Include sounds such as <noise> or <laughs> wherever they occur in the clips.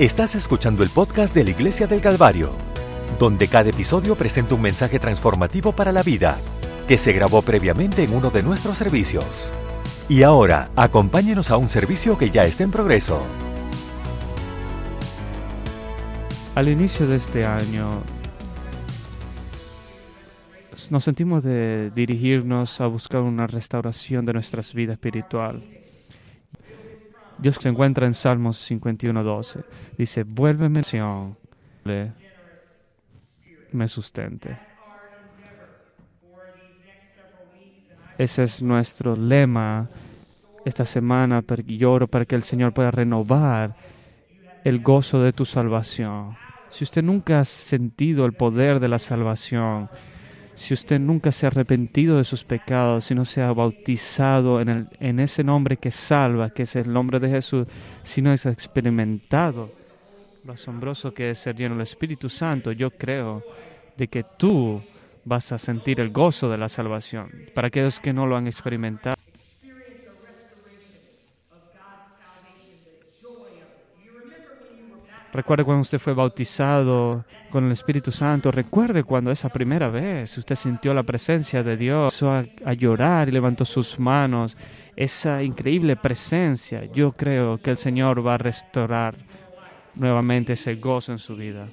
Estás escuchando el podcast de la Iglesia del Calvario, donde cada episodio presenta un mensaje transformativo para la vida, que se grabó previamente en uno de nuestros servicios. Y ahora, acompáñenos a un servicio que ya está en progreso. Al inicio de este año, nos sentimos de dirigirnos a buscar una restauración de nuestra vida espiritual. Dios se encuentra en Salmos 51.12. Dice, vuélveme me sustente. Ese es nuestro lema esta semana. Lloro para que el Señor pueda renovar el gozo de tu salvación. Si usted nunca ha sentido el poder de la salvación, si usted nunca se ha arrepentido de sus pecados, si no se ha bautizado en, el, en ese nombre que salva, que es el nombre de Jesús, si no ha experimentado lo asombroso que es ser lleno del Espíritu Santo, yo creo de que tú vas a sentir el gozo de la salvación. Para aquellos que no lo han experimentado, Recuerde cuando usted fue bautizado con el Espíritu Santo. Recuerde cuando esa primera vez usted sintió la presencia de Dios, a, a llorar y levantó sus manos. Esa increíble presencia. Yo creo que el Señor va a restaurar nuevamente ese gozo en su vida.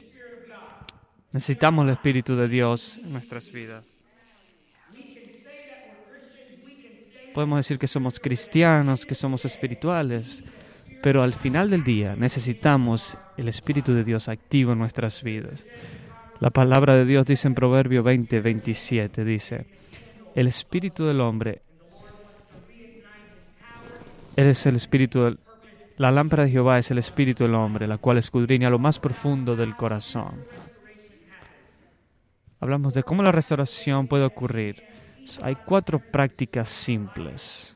Necesitamos el Espíritu de Dios en nuestras vidas. Podemos decir que somos cristianos, que somos espirituales, pero al final del día necesitamos el Espíritu de Dios activo en nuestras vidas. La palabra de Dios dice en Proverbio 20, 27, dice, el Espíritu del hombre, es el Espíritu. La lámpara de Jehová es el Espíritu del hombre, la cual escudriña lo más profundo del corazón. Hablamos de cómo la restauración puede ocurrir. Hay cuatro prácticas simples.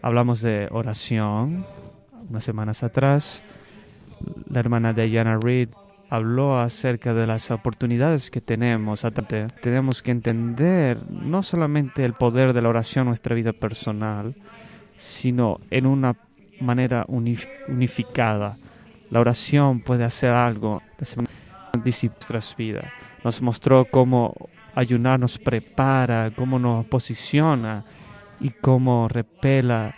Hablamos de oración, unas semanas atrás, la hermana Diana Reed habló acerca de las oportunidades que tenemos. Tenemos que entender no solamente el poder de la oración en nuestra vida personal, sino en una manera unificada. La oración puede hacer algo nuestras vidas. Nos mostró cómo ayunar nos prepara, cómo nos posiciona y cómo repela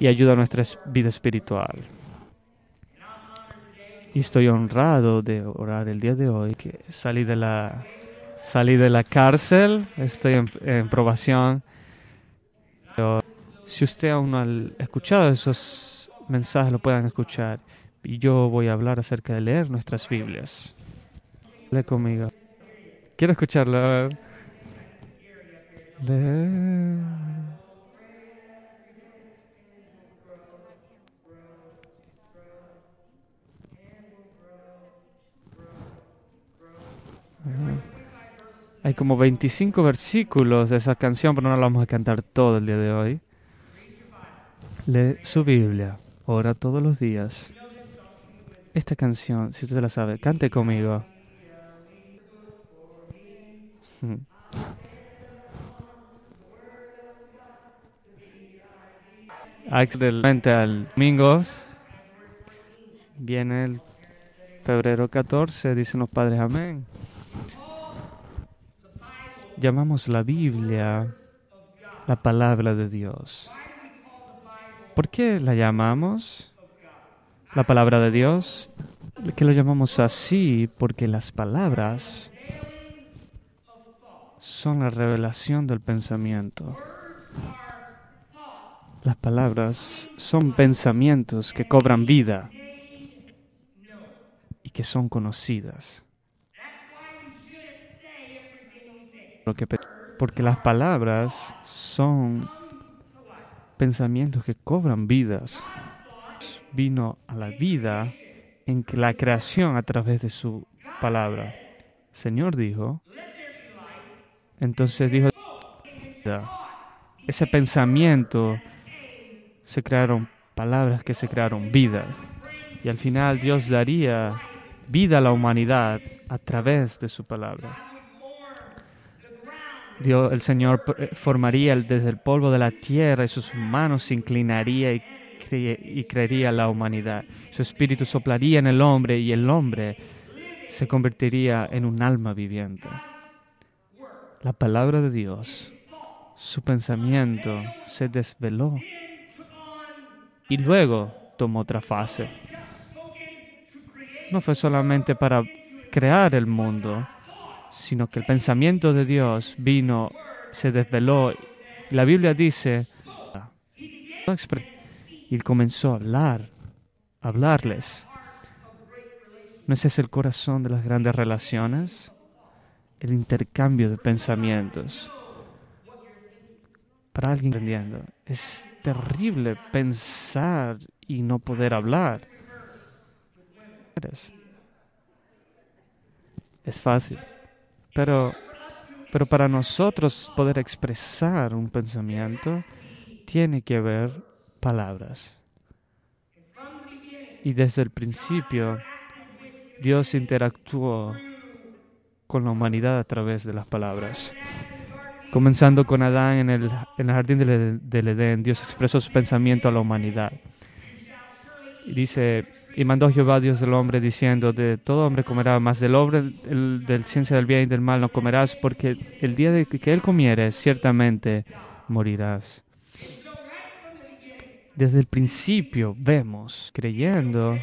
y ayuda a nuestra vida espiritual. Y estoy honrado de orar el día de hoy, que salí de la, salí de la cárcel, estoy en, probación. Pero si usted aún no ha escuchado esos mensajes, lo puedan escuchar. Y yo voy a hablar acerca de leer nuestras Biblias. Lee conmigo. Quiero escucharlo. Leer. Hay como 25 versículos de esa canción, pero no la vamos a cantar todo el día de hoy. Lee su Biblia, ora todos los días. Esta canción, si usted la sabe, cante conmigo. <laughs> Excelente al domingo viene el febrero 14, dicen los padres amén llamamos la Biblia la palabra de Dios. ¿Por qué la llamamos la palabra de Dios? Que lo llamamos así porque las palabras son la revelación del pensamiento. Las palabras son pensamientos que cobran vida y que son conocidas. Porque las palabras son pensamientos que cobran vidas. Vino a la vida en la creación a través de su palabra. Señor dijo, entonces dijo, ese pensamiento se crearon palabras que se crearon vidas. Y al final Dios daría vida a la humanidad a través de su palabra. El Señor eh, formaría desde el polvo de la tierra y sus manos se inclinaría y y creería la humanidad. Su espíritu soplaría en el hombre y el hombre se convertiría en un alma viviente. La palabra de Dios, su pensamiento se desveló y luego tomó otra fase. No fue solamente para crear el mundo, sino que el pensamiento de Dios vino, se desveló. La Biblia dice, y comenzó a hablar, a hablarles. ¿No es ese el corazón de las grandes relaciones? El intercambio de pensamientos. Para alguien entendiendo, es terrible pensar y no poder hablar. Es fácil. Pero, pero para nosotros poder expresar un pensamiento, tiene que haber palabras. Y desde el principio, Dios interactuó con la humanidad a través de las palabras. Comenzando con Adán en el, en el jardín del, del, Edén, Dios expresó su pensamiento a la humanidad. Y dice, y mandó Jehová Dios del hombre diciendo, de todo hombre comerá, más del hombre del ciencia del bien y del mal no comerás, porque el día que él comieres, ciertamente morirás. Desde el principio vemos, creyendo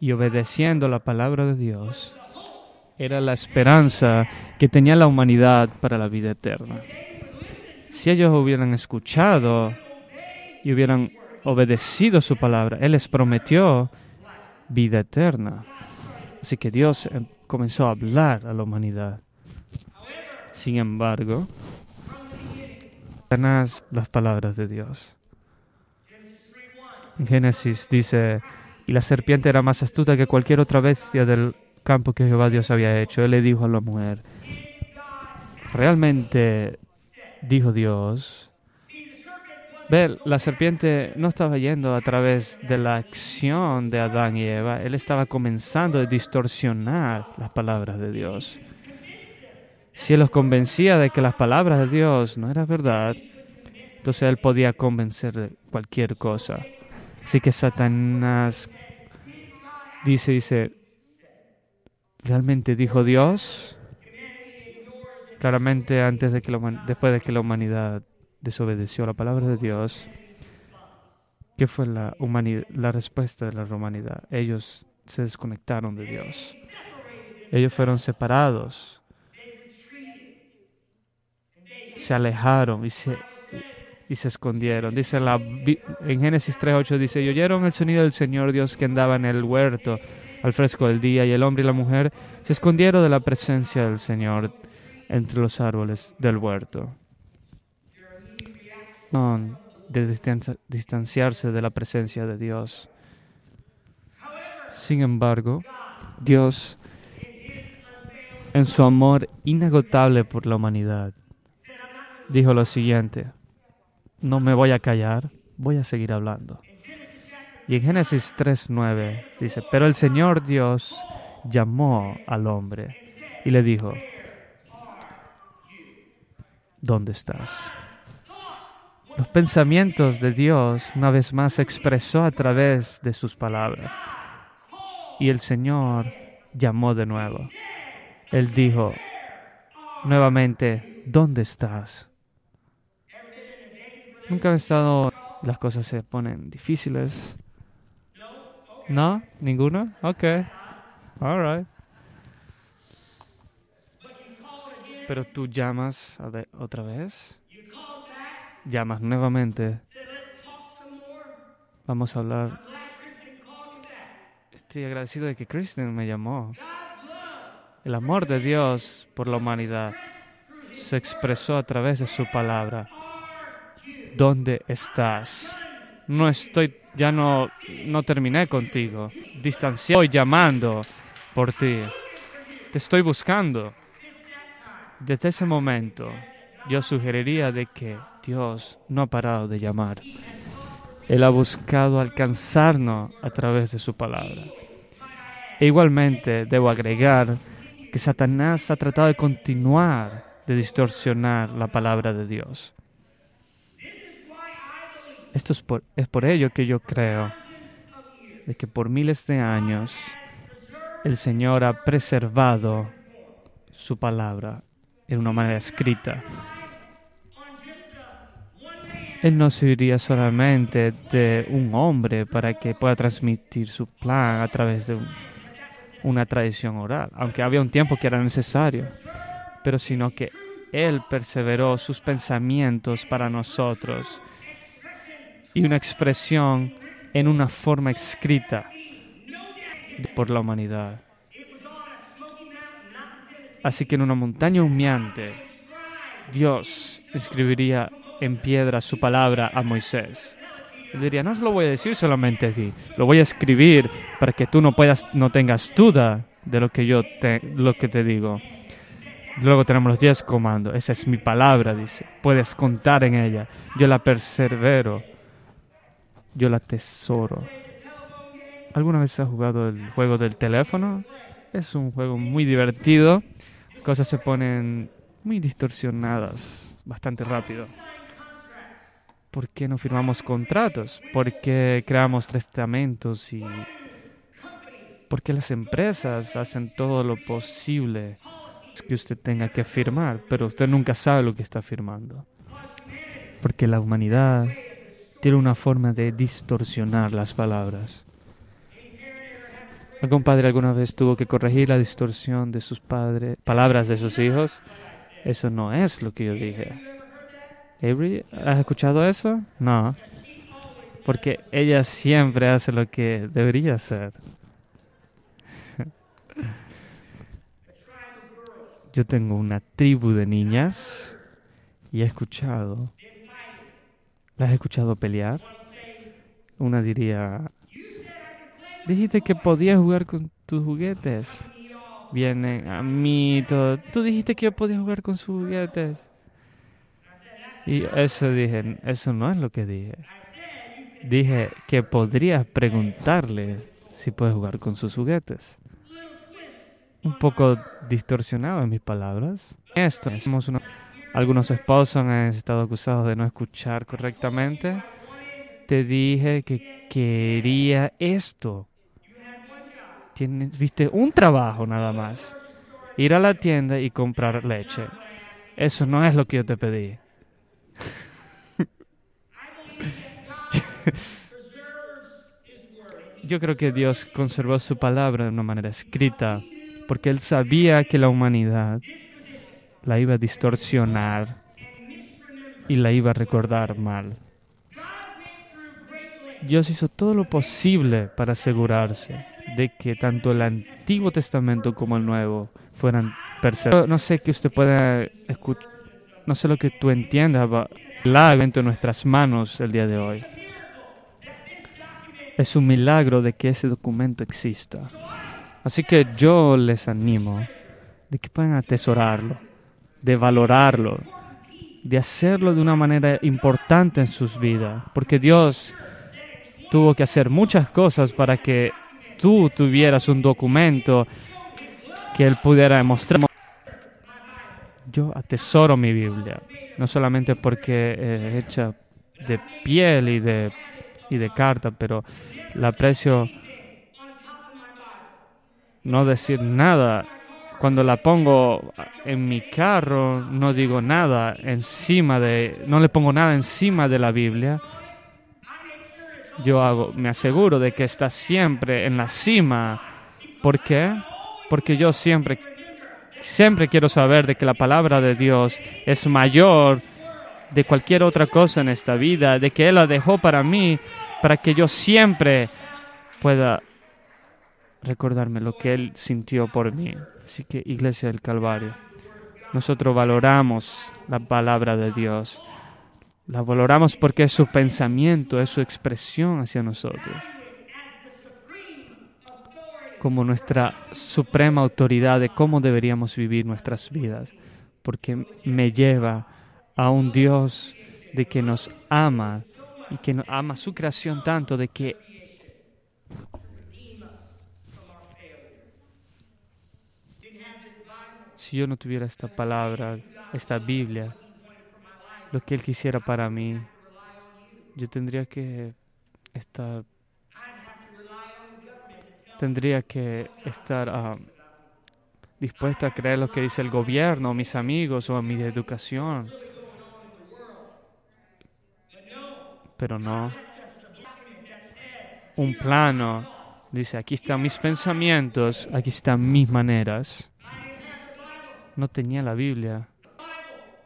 y obedeciendo la palabra de Dios, era la esperanza que tenía la humanidad para la vida eterna. Si ellos hubieran escuchado y hubieran obedecido su palabra, Él les prometió vida eterna. Así que Dios em, comenzó a hablar a la humanidad. Sin embargo, las palabras de Dios. En Génesis dice, y la serpiente era más astuta que cualquier otra bestia del campo que Jehová Dios había hecho. Él le dijo a la mujer, realmente, dijo Dios, Ver, la serpiente no estaba yendo a través de la acción de Adán y Eva, él estaba comenzando a distorsionar las palabras de Dios. Si él los convencía de que las palabras de Dios no eran verdad, entonces él podía convencer de cualquier cosa. Así que Satanás dice, dice, ¿realmente dijo Dios? Claramente antes de que después de que la humanidad desobedeció la palabra de Dios, ¿qué fue la, la respuesta de la humanidad? Ellos se desconectaron de Dios. Ellos fueron separados. Se alejaron y se, y se escondieron. Dice la, en Génesis 3.8 dice, y oyeron el sonido del Señor Dios que andaba en el huerto al fresco del día, y el hombre y la mujer se escondieron de la presencia del Señor entre los árboles del huerto de distanciarse de la presencia de Dios. Sin embargo, Dios, en su amor inagotable por la humanidad, dijo lo siguiente, no me voy a callar, voy a seguir hablando. Y en Génesis 3.9 dice, pero el Señor Dios llamó al hombre y le dijo, ¿dónde estás? Los pensamientos de Dios una vez más se expresó a través de sus palabras. Y el Señor llamó de nuevo. Él dijo nuevamente, ¿dónde estás? Nunca han estado, las cosas se ponen difíciles. ¿No? ¿Ninguno? Ok. All right. Pero tú llamas otra vez llamas nuevamente. Vamos a hablar. Estoy agradecido de que Kristen me llamó. El amor de Dios por la humanidad se expresó a través de su palabra. ¿Dónde estás? No estoy, ya no, no terminé contigo. Distanciado, estoy llamando por ti. Te estoy buscando. Desde ese momento, yo sugeriría de que Dios no ha parado de llamar. Él ha buscado alcanzarnos a través de su palabra. E igualmente debo agregar que Satanás ha tratado de continuar de distorsionar la palabra de Dios. Esto es por, es por ello que yo creo de que por miles de años el Señor ha preservado su palabra en una manera escrita. Él no serviría solamente de un hombre para que pueda transmitir su plan a través de una tradición oral, aunque había un tiempo que era necesario, pero sino que Él perseveró sus pensamientos para nosotros y una expresión en una forma escrita por la humanidad. Así que en una montaña humeante, Dios escribiría en piedra su palabra a Moisés. Él diría, no se lo voy a decir solamente a ti, lo voy a escribir para que tú no puedas, no tengas duda de lo que yo te, lo que te digo. Luego tenemos los diez comandos. Esa es mi palabra, dice. Puedes contar en ella. Yo la persevero. Yo la tesoro. ¿Alguna vez has jugado el juego del teléfono? Es un juego muy divertido. Cosas se ponen muy distorsionadas bastante rápido. ¿Por qué no firmamos contratos? ¿Por qué creamos testamentos? ¿Y por qué las empresas hacen todo lo posible que usted tenga que firmar? Pero usted nunca sabe lo que está firmando. Porque la humanidad tiene una forma de distorsionar las palabras. ¿Algún padre alguna vez tuvo que corregir la distorsión de sus padres, palabras de sus hijos? Eso no es lo que yo dije. Avery, ¿has escuchado eso? No. Porque ella siempre hace lo que debería hacer. <laughs> Yo tengo una tribu de niñas y he escuchado. ¿Las he escuchado pelear? Una diría, dijiste que podías jugar con tus juguetes. Vienen a mí todo. Tú dijiste que yo podía jugar con sus juguetes. Y eso dije, eso no es lo que dije. Dije que podrías preguntarle si puede jugar con sus juguetes. Un poco distorsionado en mis palabras. Esto, algunos esposos han estado acusados de no escuchar correctamente. Te dije que quería esto. Tienes, viste, un trabajo nada más. Ir a la tienda y comprar leche. Eso no es lo que yo te pedí. <laughs> Yo creo que Dios conservó su palabra de una manera escrita porque Él sabía que la humanidad la iba a distorsionar y la iba a recordar mal. Dios hizo todo lo posible para asegurarse de que tanto el Antiguo Testamento como el Nuevo fueran perseguidos. No sé que usted pueda escuchar, no sé lo que tú entiendas, la evento en nuestras manos el día de hoy. Es un milagro de que ese documento exista. Así que yo les animo de que puedan atesorarlo, de valorarlo, de hacerlo de una manera importante en sus vidas, porque Dios tuvo que hacer muchas cosas para que tú tuvieras un documento que Él pudiera demostrar. Yo atesoro mi Biblia, no solamente porque es hecha de piel y de, y de carta, pero la aprecio no decir nada. Cuando la pongo en mi carro, no digo nada encima de, no le pongo nada encima de la Biblia. Yo hago, me aseguro de que está siempre en la cima. ¿Por qué? Porque yo siempre, siempre quiero saber de que la palabra de Dios es mayor de cualquier otra cosa en esta vida, de que Él la dejó para mí, para que yo siempre pueda recordarme lo que Él sintió por mí. Así que Iglesia del Calvario, nosotros valoramos la palabra de Dios. La valoramos porque es su pensamiento, es su expresión hacia nosotros. Como nuestra suprema autoridad de cómo deberíamos vivir nuestras vidas. Porque me lleva a un Dios de que nos ama y que ama su creación tanto de que si yo no tuviera esta palabra, esta Biblia, lo que Él quisiera para mí, yo tendría que estar tendría que estar uh, dispuesto a creer lo que dice el gobierno, mis amigos o mi educación. Pero no. Un plano dice, aquí están mis pensamientos, aquí están mis maneras. No tenía la Biblia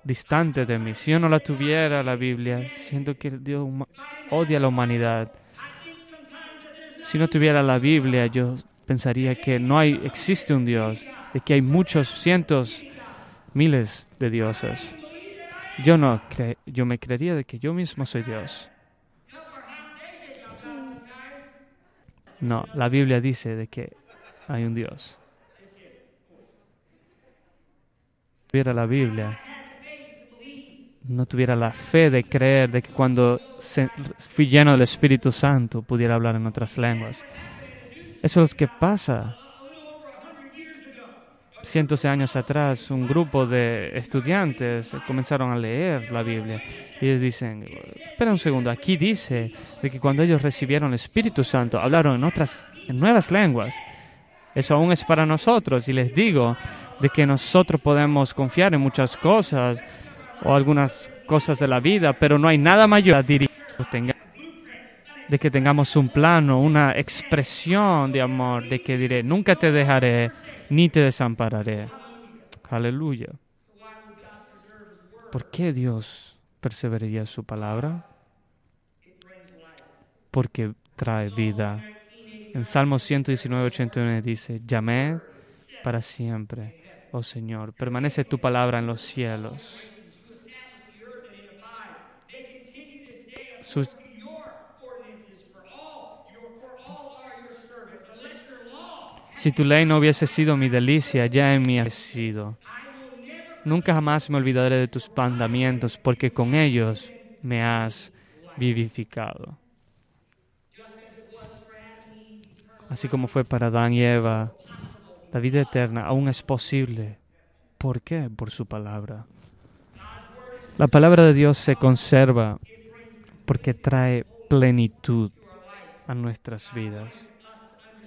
distante de mí. Si yo no la tuviera, la Biblia, siento que Dios odia a la humanidad. Si no tuviera la Biblia, yo pensaría que no hay, existe un Dios, de que hay muchos, cientos, miles de dioses. Yo no yo me creería de que yo mismo soy Dios. No, la Biblia dice de que hay un Dios. Si tuviera la Biblia, no tuviera la fe de creer de que cuando fui lleno del Espíritu Santo pudiera hablar en otras lenguas. Eso es lo que pasa. Cientos de años atrás, un grupo de estudiantes comenzaron a leer la Biblia y ellos dicen, espera un segundo, aquí dice de que cuando ellos recibieron el Espíritu Santo hablaron en otras, en nuevas lenguas. Eso aún es para nosotros y les digo de que nosotros podemos confiar en muchas cosas, o algunas cosas de la vida, pero no hay nada mayor de que tengamos un plano, una expresión de amor, de que diré, nunca te dejaré ni te desampararé. Aleluya. ¿Por qué Dios perseveraría su palabra? Porque trae vida. En Salmo 119, 81 dice, llamé para siempre, oh Señor, permanece tu palabra en los cielos. Si tu ley no hubiese sido mi delicia, ya en mí ha sido. Nunca jamás me olvidaré de tus mandamientos, porque con ellos me has vivificado. Así como fue para Adán y Eva, la vida eterna aún es posible. ¿Por qué? Por su palabra. La palabra de Dios se conserva porque trae plenitud a nuestras vidas.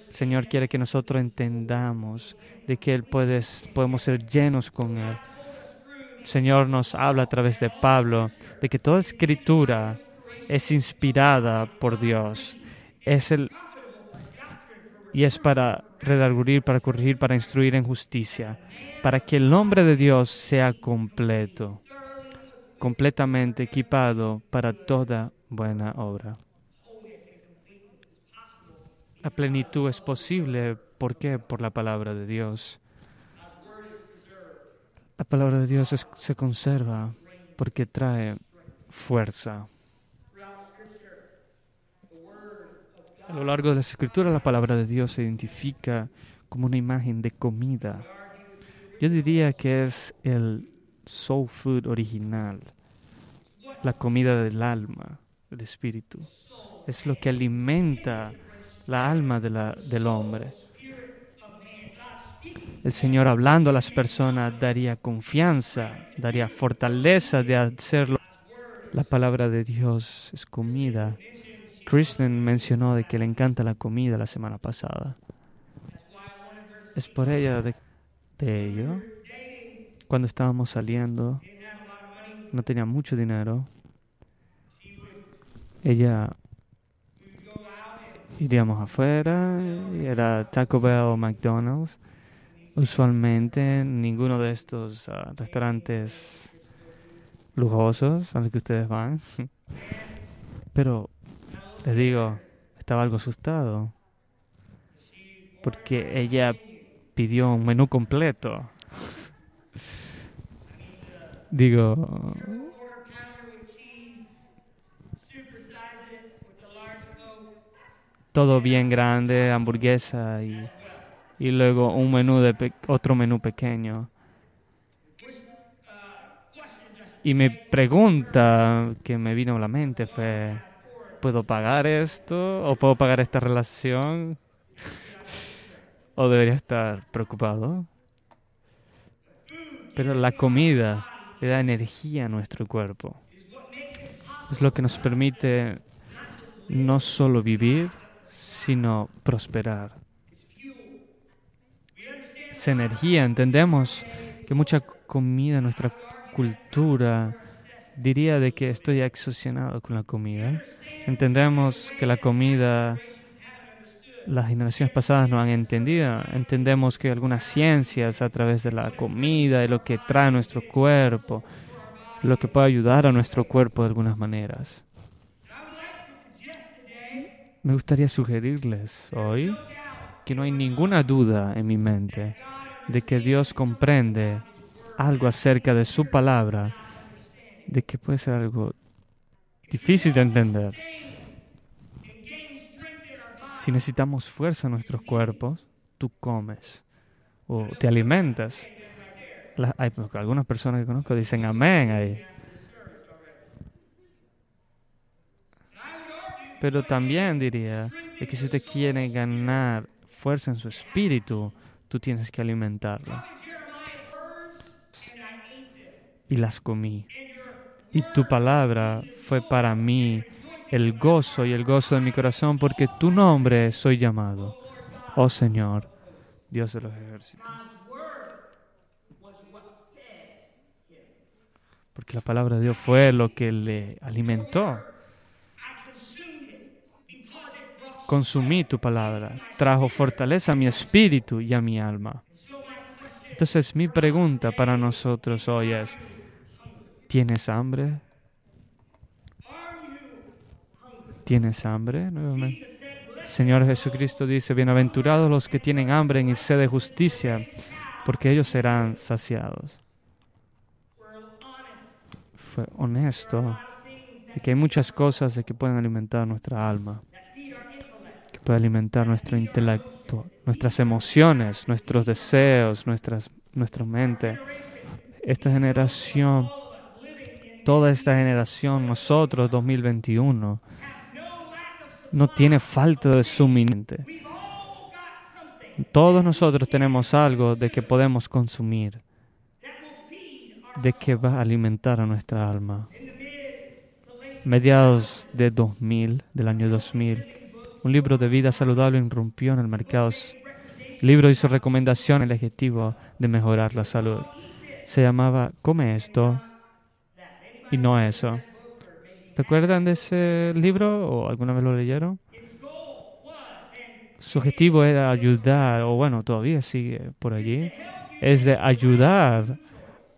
El Señor quiere que nosotros entendamos de que Él podemos ser llenos con Él. El Señor nos habla a través de Pablo de que toda escritura es inspirada por Dios. Es el, y es para redarguir, para corregir, para instruir en justicia, para que el nombre de Dios sea completo completamente equipado para toda buena obra. La plenitud es posible, ¿por qué? Por la palabra de Dios. La palabra de Dios se conserva porque trae fuerza. A lo largo de la escritura la palabra de Dios se identifica como una imagen de comida. Yo diría que es el soul food original, la comida del alma, del espíritu. Es lo que alimenta la alma del hombre. El Señor hablando a las personas daría confianza, daría fortaleza de hacerlo. La palabra de Dios es comida. Kristen mencionó de que le encanta la comida la semana pasada. Es por ella de, de ello cuando estábamos saliendo, no tenía mucho dinero. Ella iríamos afuera, era Taco Bell o McDonald's. Usualmente ninguno de estos ah, restaurantes lujosos a los que ustedes van. <laughs> Pero les digo, estaba algo asustado porque ella pidió un menú completo. Digo, todo bien grande, hamburguesa y, y luego un menú de otro menú pequeño. Y mi pregunta que me vino a la mente fue, ¿puedo pagar esto? ¿O puedo pagar esta relación? <laughs> ¿O debería estar preocupado? Pero la comida le da energía a nuestro cuerpo. Es lo que nos permite no solo vivir, sino prosperar. Esa energía, entendemos que mucha comida nuestra cultura diría de que estoy excepcionado con la comida. Entendemos que la comida las generaciones pasadas no han entendido. Entendemos que algunas ciencias a través de la comida y lo que trae nuestro cuerpo, lo que puede ayudar a nuestro cuerpo de algunas maneras. Me gustaría sugerirles hoy que no hay ninguna duda en mi mente de que Dios comprende algo acerca de su palabra, de que puede ser algo difícil de entender. Si necesitamos fuerza en nuestros cuerpos, tú comes o te alimentas. hay algunas personas que conozco dicen amén ahí. Pero también diría que si usted quiere ganar fuerza en su espíritu, tú tienes que alimentarlo. Y las comí. Y tu palabra fue para mí el gozo y el gozo de mi corazón, porque tu nombre soy llamado. Oh Señor, Dios de los ejércitos. Porque la palabra de Dios fue lo que le alimentó. Consumí tu palabra, trajo fortaleza a mi espíritu y a mi alma. Entonces mi pregunta para nosotros hoy es, ¿tienes hambre? ¿Tienes hambre? Señor Jesucristo dice, bienaventurados los que tienen hambre y sed de justicia, porque ellos serán saciados. Fue honesto de que hay muchas cosas que pueden alimentar nuestra alma, que pueden alimentar nuestro intelecto, nuestras emociones, nuestros deseos, nuestra mente. Esta generación, toda esta generación, nosotros 2021, no tiene falta de suministro. Todos nosotros tenemos algo de que podemos consumir, de que va a alimentar a nuestra alma. Mediados de 2000, del año 2000, un libro de vida saludable irrumpió en el mercado. El libro hizo recomendación el objetivo de mejorar la salud. Se llamaba Come esto y no eso. ¿Recuerdan de ese libro o alguna vez lo leyeron? Su objetivo era ayudar, o bueno, todavía sigue por allí, es de ayudar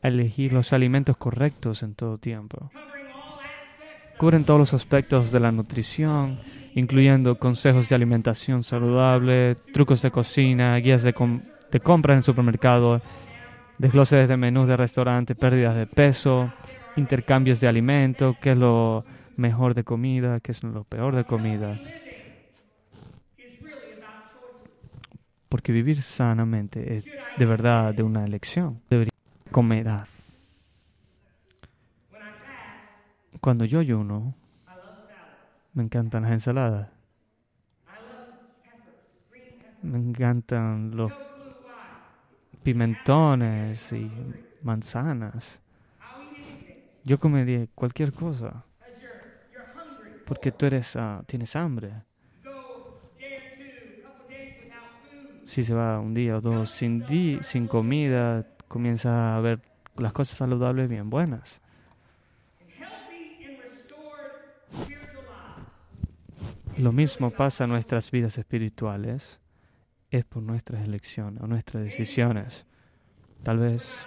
a elegir los alimentos correctos en todo tiempo. Cubren todos los aspectos de la nutrición, incluyendo consejos de alimentación saludable, trucos de cocina, guías de, de compra en supermercado, desgloses de menús de restaurante, pérdidas de peso, intercambios de alimentos, qué es lo mejor de comida, qué es lo peor de comida. Porque vivir sanamente es de verdad de una elección. Debería comer. Cuando yo ayuno, me encantan las ensaladas. Me encantan los pimentones y manzanas. Yo comería cualquier cosa. Porque tú eres, uh, tienes hambre. Si se va un día o dos sin, di sin comida, comienza a ver las cosas saludables bien buenas. Lo mismo pasa en nuestras vidas espirituales, es por nuestras elecciones o nuestras decisiones. Tal vez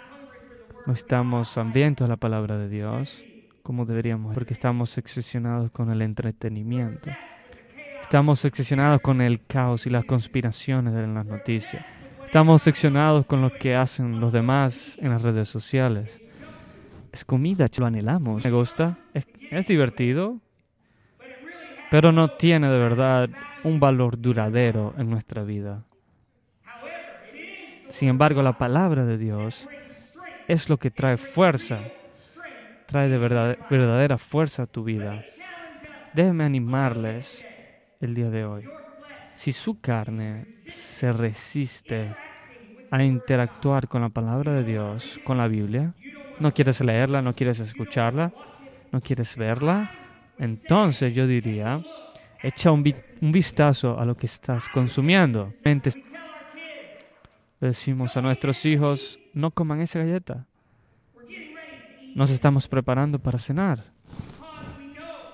no estamos hambrientos a la palabra de Dios como deberíamos, porque estamos obsesionados con el entretenimiento. Estamos obsesionados con el caos y las conspiraciones de las noticias. Estamos obsesionados con lo que hacen los demás en las redes sociales. Es comida, lo anhelamos. Me gusta, es, es divertido, pero no tiene de verdad un valor duradero en nuestra vida. Sin embargo, la palabra de Dios es lo que trae fuerza, trae de verdad, verdadera fuerza a tu vida. Déjenme animarles el día de hoy. Si su carne se resiste a interactuar con la palabra de Dios, con la Biblia, no quieres leerla, no quieres escucharla, no quieres verla, entonces yo diría, echa un, vistazo a lo que estás consumiendo. Decimos a nuestros hijos, no coman esa galleta. Nos estamos preparando para cenar.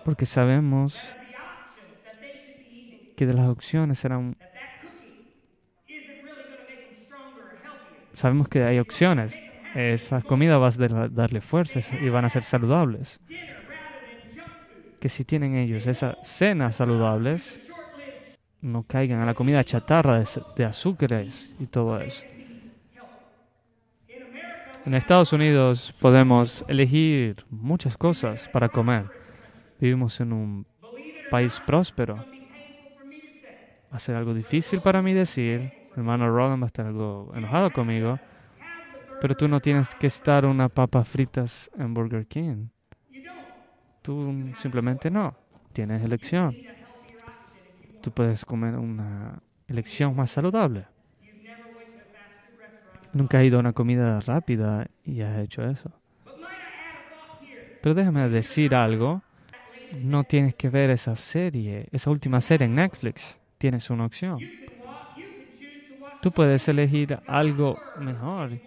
Porque sabemos que de las opciones serán... Sabemos que hay opciones. Esas comidas van a darle fuerzas y van a ser saludables. Que si tienen ellos esas cenas saludables, no caigan a la comida chatarra de, azúcares y todo eso. En Estados Unidos podemos elegir muchas cosas para comer. Vivimos en un país próspero. Va a ser algo difícil para mí decir. hermano Roland va a estar algo enojado conmigo. Pero tú no tienes que estar una papa fritas en Burger King. Tú simplemente no. Tienes elección tú puedes comer una elección más saludable. Nunca has ido a una comida rápida y has hecho eso. Pero déjame decir algo. No tienes que ver esa serie, esa última serie en Netflix. Tienes una opción. Tú puedes elegir algo mejor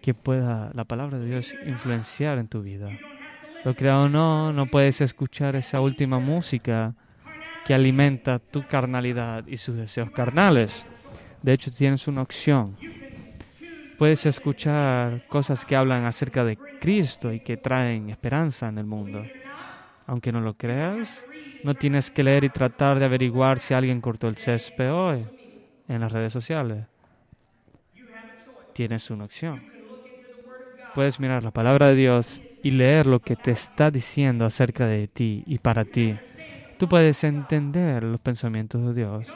que pueda la palabra de Dios influenciar en tu vida. Lo creo o no, no puedes escuchar esa última música que alimenta tu carnalidad y sus deseos carnales. De hecho, tienes una opción. Puedes escuchar cosas que hablan acerca de Cristo y que traen esperanza en el mundo. Aunque no lo creas, no tienes que leer y tratar de averiguar si alguien cortó el césped hoy en las redes sociales. Tienes una opción. Puedes mirar la palabra de Dios y leer lo que te está diciendo acerca de ti y para ti tú puedes entender los pensamientos de Dios.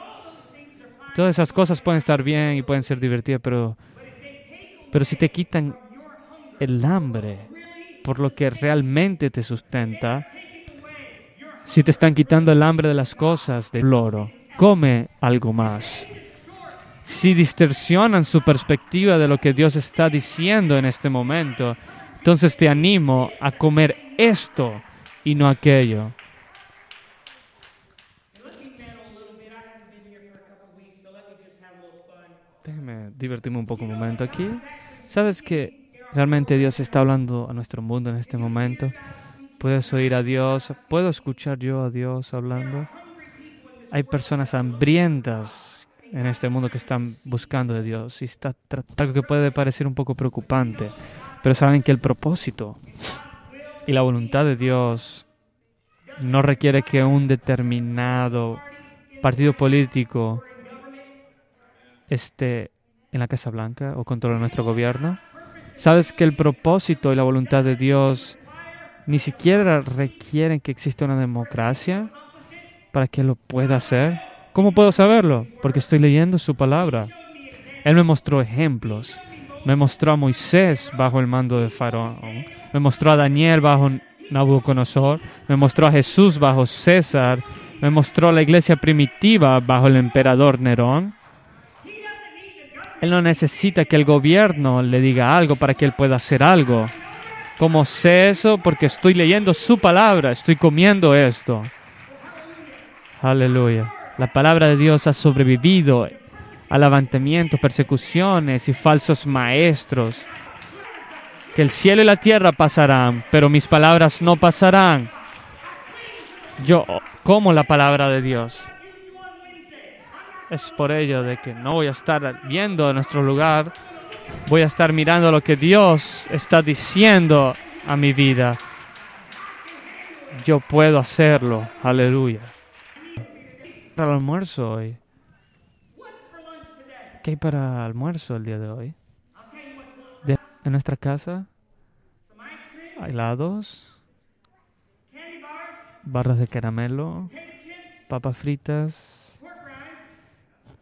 Todas esas cosas pueden estar bien y pueden ser divertidas, pero, pero si te quitan el hambre por lo que realmente te sustenta, si te están quitando el hambre de las cosas del oro, come algo más. Si distorsionan su perspectiva de lo que Dios está diciendo en este momento, entonces te animo a comer esto y no aquello. déjeme divertirme un poco un momento aquí. ¿Sabes que realmente Dios está hablando a nuestro mundo en este momento? Puedes oír a Dios, puedo escuchar yo a Dios hablando. Hay personas hambrientas en este mundo que están buscando de Dios y está algo que puede parecer un poco preocupante, pero saben que el propósito y la voluntad de Dios no requiere que un determinado partido político esté en la Casa Blanca o controle nuestro gobierno? ¿Sabes que el propósito y la voluntad de Dios ni siquiera requieren que exista una democracia para que lo pueda hacer? ¿Cómo puedo saberlo? Porque estoy leyendo su palabra. Él me mostró ejemplos. Me mostró a Moisés bajo el mando de Faraón. Me mostró a Daniel bajo Nabucodonosor. Me mostró a Jesús bajo César. Me mostró a la iglesia primitiva bajo el emperador Nerón. Él no necesita que el gobierno le diga algo para que él pueda hacer algo. ¿Cómo sé eso? Porque estoy leyendo su palabra, estoy comiendo esto. Aleluya. La palabra de Dios ha sobrevivido a levantamientos, persecuciones y falsos maestros. Que el cielo y la tierra pasarán, pero mis palabras no pasarán. Yo como la palabra de Dios. Es por ello de que no voy a estar viendo nuestro lugar, voy a estar mirando lo que Dios está diciendo a mi vida. Yo puedo hacerlo, aleluya. Para el almuerzo hoy. ¿Qué hay para almuerzo el día de hoy? en nuestra casa hay helados, barras de caramelo, papas fritas,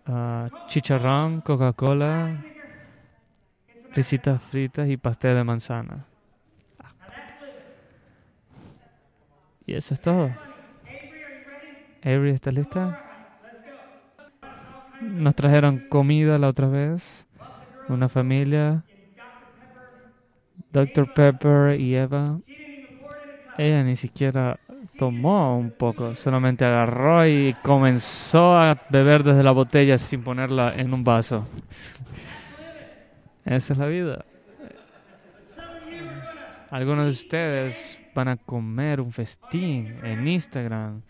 uh, chicharrón, Coca-Cola, risitas fritas y pastel de manzana. Y eso es todo. Avery, ¿estás lista? Nos trajeron comida la otra vez. Una familia. Dr. Pepper y Eva. Ella ni siquiera tomó un poco, solamente agarró y comenzó a beber desde la botella sin ponerla en un vaso. Esa es la vida. Algunos de ustedes van a comer un festín en Instagram,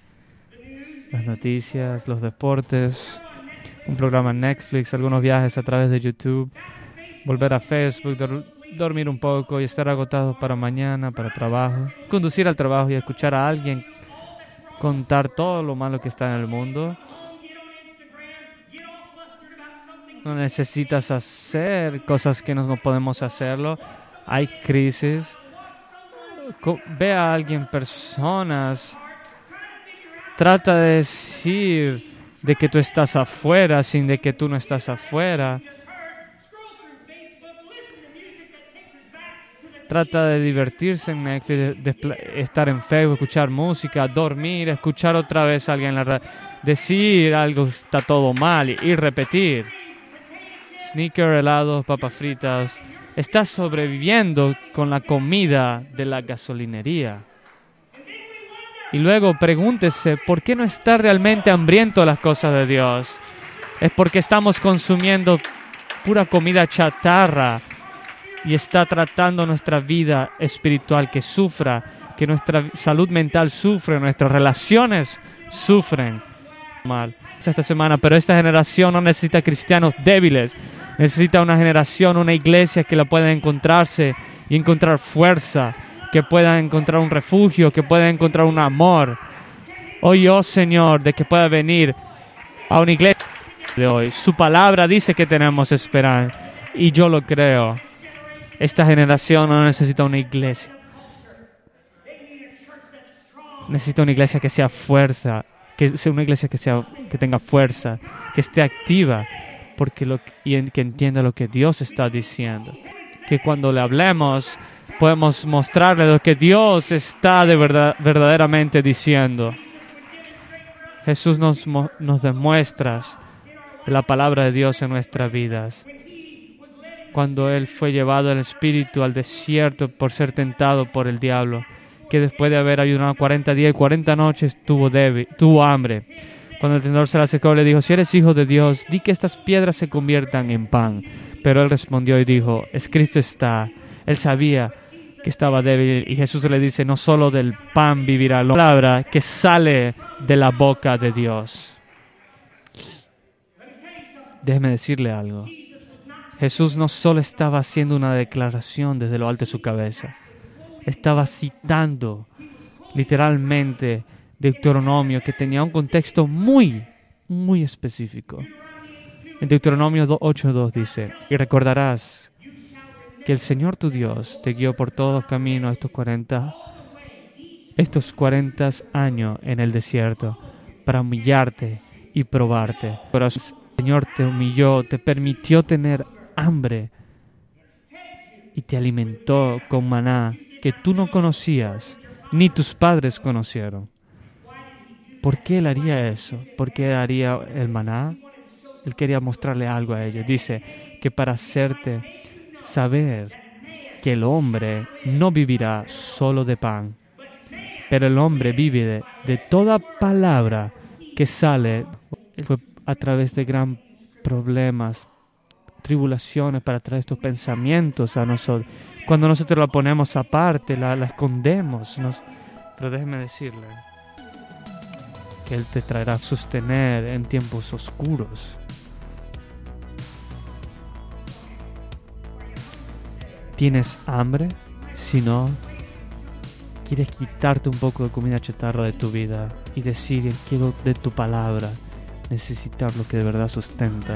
las noticias, los deportes, un programa en Netflix, algunos viajes a través de YouTube, volver a Facebook, dormir un poco y estar agotados para mañana, para trabajo, conducir al trabajo y escuchar a alguien contar todo lo malo que está en el mundo. No necesitas hacer cosas que no podemos hacerlo. Hay crisis. Ve a alguien, personas. Trata de decir de que tú estás afuera sin de que tú no estás afuera. Trata de divertirse en Netflix, de, estar en Facebook, escuchar música, dormir, escuchar otra vez a alguien en la radio, decir algo está todo mal y, repetir. Sneaker, helados, papas fritas. Estás sobreviviendo con la comida de la gasolinería. Y luego pregúntese, ¿por qué no está realmente hambriento las cosas de Dios? Es porque estamos consumiendo pura comida chatarra y está tratando nuestra vida espiritual que sufra, que nuestra salud mental sufre, nuestras relaciones sufren mal esta semana, pero esta generación no necesita cristianos débiles, necesita una generación, una iglesia que la pueda encontrarse y encontrar fuerza, que pueda encontrar un refugio, que pueda encontrar un amor. Hoy, oh Señor, de que pueda venir a una iglesia de hoy. Su palabra dice que tenemos esperanza y yo lo creo. Esta generación no necesita una iglesia. Necesita una iglesia que sea fuerza, que sea una iglesia que sea que tenga fuerza, que esté activa, porque lo y que entienda lo que Dios está diciendo. Que cuando le hablemos podemos mostrarle lo que Dios está de verdad verdaderamente diciendo. Jesús nos, nos demuestra la palabra de Dios en nuestras vidas cuando él fue llevado al espíritu al desierto por ser tentado por el diablo, que después de haber ayunado 40 días y 40 noches tuvo, débil, tuvo hambre. Cuando el tendedor se le acercó, le dijo, si eres hijo de Dios, di que estas piedras se conviertan en pan. Pero él respondió y dijo, es Cristo está. Él sabía que estaba débil y Jesús le dice, no solo del pan vivirá la palabra que sale de la boca de Dios. Déjeme decirle algo. Jesús no solo estaba haciendo una declaración desde lo alto de su cabeza, estaba citando literalmente Deuteronomio que tenía un contexto muy, muy específico. En Deuteronomio 8.2 dice, y recordarás que el Señor tu Dios te guió por todos los caminos estos 40, estos 40 años en el desierto para humillarte y probarte. Pero el Señor te humilló, te permitió tener hambre y te alimentó con maná que tú no conocías, ni tus padres conocieron. ¿Por qué él haría eso? ¿Por qué haría el maná? Él quería mostrarle algo a ellos. Dice que para hacerte saber que el hombre no vivirá solo de pan, pero el hombre vive de, toda palabra que sale. Fue a través de gran problemas, tribulaciones para traer estos pensamientos a nosotros. Cuando nosotros la ponemos aparte, la, escondemos. Pero déjeme decirle que Él te traerá a sostener en tiempos oscuros. ¿Tienes hambre? Si no, quieres quitarte un poco de comida chatarra de tu vida y decir, quiero de tu palabra, necesitar lo que de verdad sustenta.